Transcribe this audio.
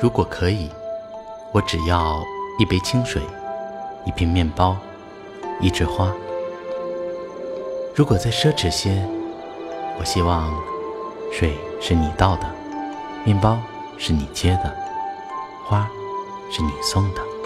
如果可以我只要一杯清水一片面包一枝花。如果再奢侈些我希望水是你倒的面包是你接的花是你送的。